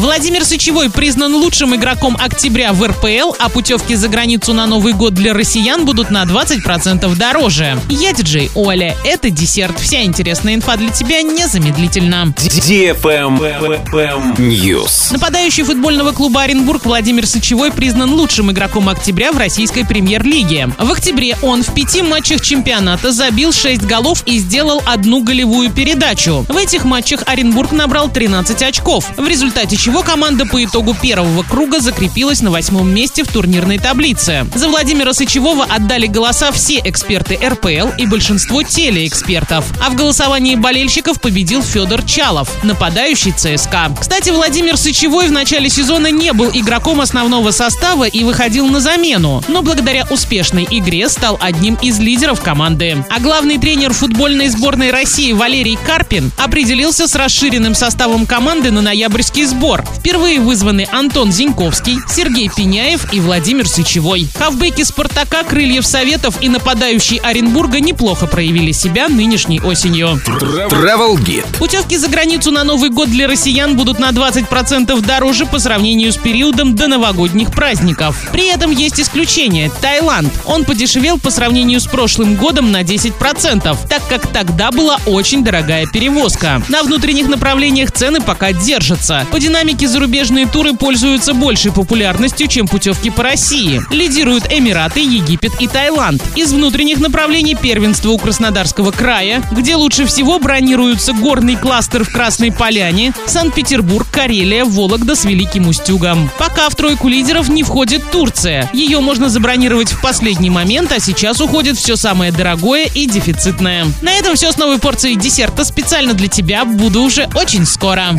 Владимир Сычевой признан лучшим игроком октября в РПЛ, а путевки за границу на Новый год для россиян будут на 20% дороже. Я диджей Оля. Это десерт. Вся интересная инфа для тебя незамедлительно. News. Нападающий футбольного клуба Оренбург Владимир Сычевой признан лучшим игроком октября в российской премьер-лиге. В октябре он в пяти матчах чемпионата забил 6 голов и сделал одну голевую передачу. В этих матчах Оренбург набрал 13 очков, в результате чего команда по итогу первого круга закрепилась на восьмом месте в турнирной таблице. За Владимира Сычевого отдали голоса все эксперты РПЛ и большинство телеэкспертов. А в голосовании болельщиков победил Федор Чалов, нападающий ЦСКА. Кстати, Владимир Сычевой в начале сезона не был игроком основного состава и выходил на замену, но благодаря успешной игре стал одним из лидеров команды. А главный тренер футбольной сборной России Валерий Карпин определился с расширенным составом команды на ноябрьский сбор. Впервые вызваны Антон Зиньковский, Сергей Пеняев и Владимир Сычевой. Хавбеки «Спартака», «Крыльев Советов» и нападающий Оренбурга неплохо проявили себя нынешней осенью. Travel Guide. Путевки за границу на Новый год для россиян будут на 20% дороже по сравнению с периодом до новогодних праздников. При этом есть исключение – Таиланд. Он подешевел по сравнению с прошлым годом на 10%, так как тогда была очень дорогая перевозка. На внутренних направлениях цены пока держатся. По динамике зарубежные туры пользуются большей популярностью, чем путевки по России. Лидируют Эмираты, Египет и Таиланд. Из внутренних направлений первенство у Краснодарского края, где лучше всего бронируются горный кластер в Красной Поляне, Санкт-Петербург, Карелия, Вологда с Великим Устюгом. Пока в тройку лидеров не входит Турция. Ее можно забронировать в последний момент, а сейчас уходит все самое дорогое и дефицитное. На этом все с новой порцией десерта специально для тебя. Буду уже очень скоро.